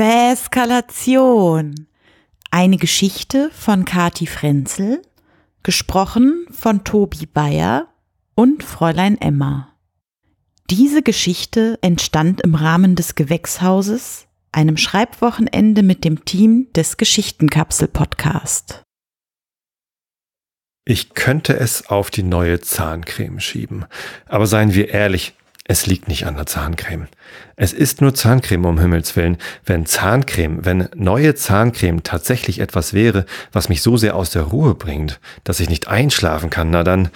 Intuition. Eine Geschichte von Kati Frenzel, gesprochen von Tobi Bayer und Fräulein Emma. Diese Geschichte entstand im Rahmen des Gewächshauses, einem Schreibwochenende mit dem Team des Geschichtenkapsel-Podcast. Ich könnte es auf die neue Zahncreme schieben. Aber seien wir ehrlich, es liegt nicht an der Zahncreme. Es ist nur Zahncreme um Himmels Willen. Wenn Zahncreme, wenn neue Zahncreme tatsächlich etwas wäre, was mich so sehr aus der Ruhe bringt, dass ich nicht einschlafen kann, na dann,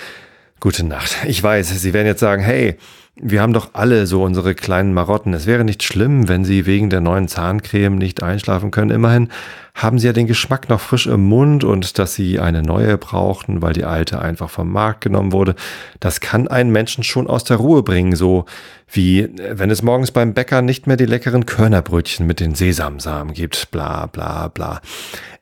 gute Nacht. Ich weiß, Sie werden jetzt sagen, hey, wir haben doch alle so unsere kleinen Marotten. Es wäre nicht schlimm, wenn Sie wegen der neuen Zahncreme nicht einschlafen können. Immerhin haben Sie ja den Geschmack noch frisch im Mund und dass Sie eine neue brauchten, weil die alte einfach vom Markt genommen wurde. Das kann einen Menschen schon aus der Ruhe bringen, so wie wenn es morgens beim Bäcker nicht mehr die leckeren Körnerbrötchen mit den Sesamsamen gibt. Bla bla bla.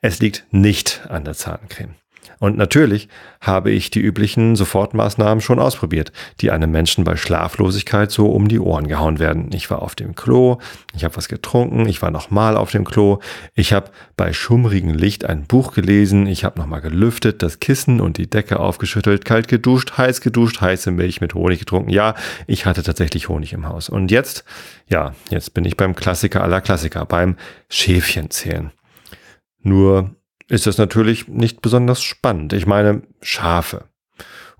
Es liegt nicht an der Zahncreme. Und natürlich habe ich die üblichen Sofortmaßnahmen schon ausprobiert, die einem Menschen bei Schlaflosigkeit so um die Ohren gehauen werden. Ich war auf dem Klo, ich habe was getrunken, ich war nochmal auf dem Klo, ich habe bei schummrigem Licht ein Buch gelesen, ich habe nochmal gelüftet, das Kissen und die Decke aufgeschüttelt, kalt geduscht, heiß geduscht, heiße Milch mit Honig getrunken. Ja, ich hatte tatsächlich Honig im Haus. Und jetzt, ja, jetzt bin ich beim Klassiker aller Klassiker, beim Schäfchenzählen. Nur ist das natürlich nicht besonders spannend. Ich meine, Schafe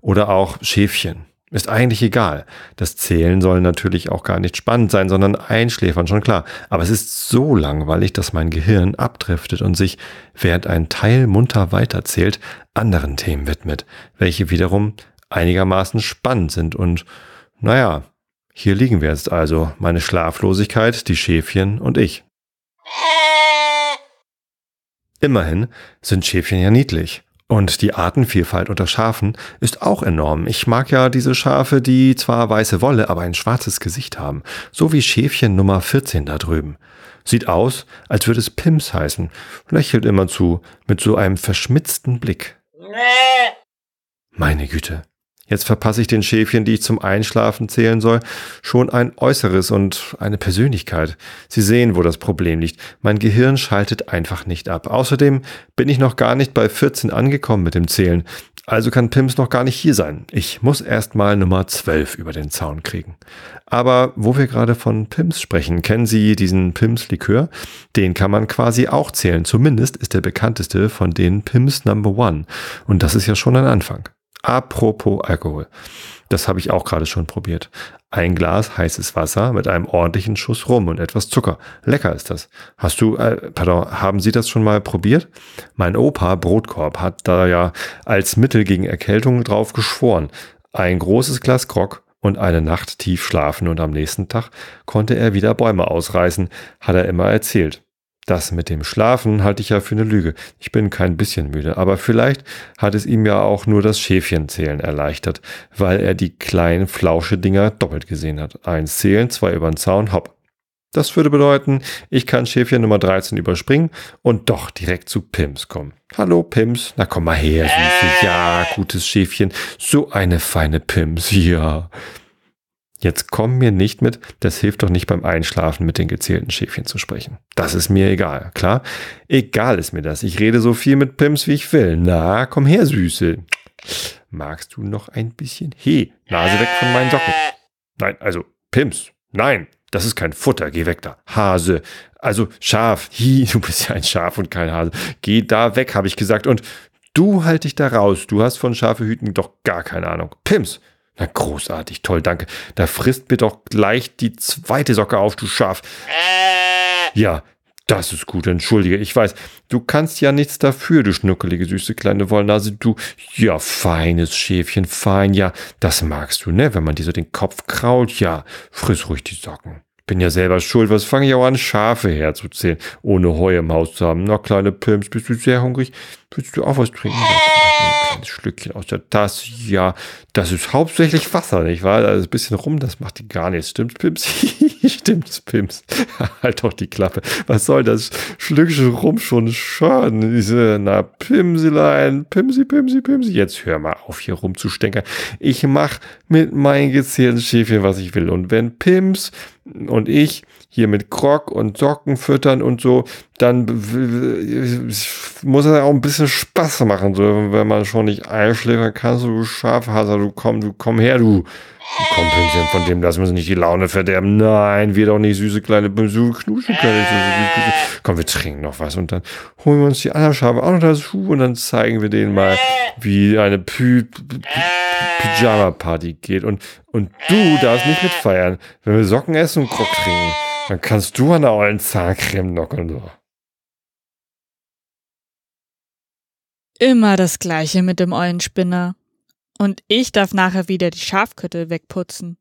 oder auch Schäfchen. Ist eigentlich egal. Das Zählen soll natürlich auch gar nicht spannend sein, sondern einschläfern, schon klar. Aber es ist so langweilig, dass mein Gehirn abdriftet und sich, während ein Teil munter weiterzählt, anderen Themen widmet, welche wiederum einigermaßen spannend sind. Und naja, hier liegen wir jetzt also, meine Schlaflosigkeit, die Schäfchen und ich. Immerhin sind Schäfchen ja niedlich. Und die Artenvielfalt unter Schafen ist auch enorm. Ich mag ja diese Schafe, die zwar weiße Wolle, aber ein schwarzes Gesicht haben. So wie Schäfchen Nummer 14 da drüben. Sieht aus, als würde es Pims heißen. Lächelt immer zu, mit so einem verschmitzten Blick. Meine Güte. Jetzt verpasse ich den Schäfchen, die ich zum Einschlafen zählen soll, schon ein Äußeres und eine Persönlichkeit. Sie sehen, wo das Problem liegt. Mein Gehirn schaltet einfach nicht ab. Außerdem bin ich noch gar nicht bei 14 angekommen mit dem Zählen. Also kann Pims noch gar nicht hier sein. Ich muss erst mal Nummer 12 über den Zaun kriegen. Aber wo wir gerade von Pims sprechen, kennen Sie diesen Pims-Likör? Den kann man quasi auch zählen. Zumindest ist der bekannteste von den Pims Number One. Und das ist ja schon ein Anfang. Apropos Alkohol. Das habe ich auch gerade schon probiert. Ein Glas heißes Wasser mit einem ordentlichen Schuss Rum und etwas Zucker. Lecker ist das. Hast du, äh, pardon, haben Sie das schon mal probiert? Mein Opa Brotkorb hat da ja als Mittel gegen Erkältung drauf geschworen. Ein großes Glas Grog und eine Nacht tief schlafen und am nächsten Tag konnte er wieder Bäume ausreißen, hat er immer erzählt. Das mit dem Schlafen halte ich ja für eine Lüge. Ich bin kein bisschen müde, aber vielleicht hat es ihm ja auch nur das Schäfchenzählen erleichtert, weil er die kleinen Flauschedinger doppelt gesehen hat. Eins zählen, zwei über den Zaun, hopp. Das würde bedeuten, ich kann Schäfchen Nummer 13 überspringen und doch direkt zu Pims kommen. Hallo Pims, na komm mal her, süße. Ja, gutes Schäfchen. So eine feine Pims, ja. Jetzt komm mir nicht mit, das hilft doch nicht beim Einschlafen mit den gezählten Schäfchen zu sprechen. Das ist mir egal, klar? Egal ist mir das. Ich rede so viel mit Pims, wie ich will. Na, komm her, Süße. Magst du noch ein bisschen? He, Nase weg von meinen Socken. Nein, also, Pims. Nein, das ist kein Futter. Geh weg da. Hase. Also, Schaf. Hi, du bist ja ein Schaf und kein Hase. Geh da weg, habe ich gesagt. Und du halt dich da raus. Du hast von Schafe hüten doch gar keine Ahnung. Pims, na großartig, toll, danke. Da frisst mir doch gleich die zweite Socke auf, du Schaf. Ja, das ist gut, entschuldige. Ich weiß, du kannst ja nichts dafür, du schnuckelige, süße kleine Wollnase. Du, ja, feines Schäfchen, fein, ja, das magst du, ne? Wenn man dir so den Kopf krault, ja, friss ruhig die Socken. Bin ja selber schuld, was fange ich auch an, Schafe herzuzählen, ohne Heu im Haus zu haben. Na, kleine Pimps, bist du sehr hungrig? Willst du auch was trinken? Ja, ein kleines Schlückchen aus der Tasse. Ja, das ist hauptsächlich Wasser, nicht wahr? Also ein bisschen rum, das macht die gar nichts. Stimmt, Pimps? Stimmt, Pimps. halt doch die Klappe. Was soll das Schlückchen rum schon schaden? Diese, na, Pimselein, Pimsi, Pimsi, Pimsi. Jetzt hör mal auf, hier rumzustenkern. Ich mach mit meinen gezählten Schäfchen, was ich will. Und wenn Pims und ich hier mit Krog und Socken füttern und so, dann muss er auch ein bisschen Spaß machen, so, wenn man schon nicht einschläft, dann kannst du, Schafhaser, du komm, du komm her, du. Komm, Pünktchen, von dem lassen wir uns nicht die Laune verderben. Nein, wir doch nicht süße kleine so knuschen können. Komm, wir trinken noch was und dann holen wir uns die anderen Schafe auch noch dazu und dann zeigen wir denen mal, wie eine Py Pyjama-Party geht. Und, und du darfst nicht mitfeiern. Wenn wir Socken essen und Krog trinken, dann kannst du an der ollen Zahncreme nocken. So. Immer das Gleiche mit dem Eulenspinner. Und ich darf nachher wieder die Schafköttel wegputzen.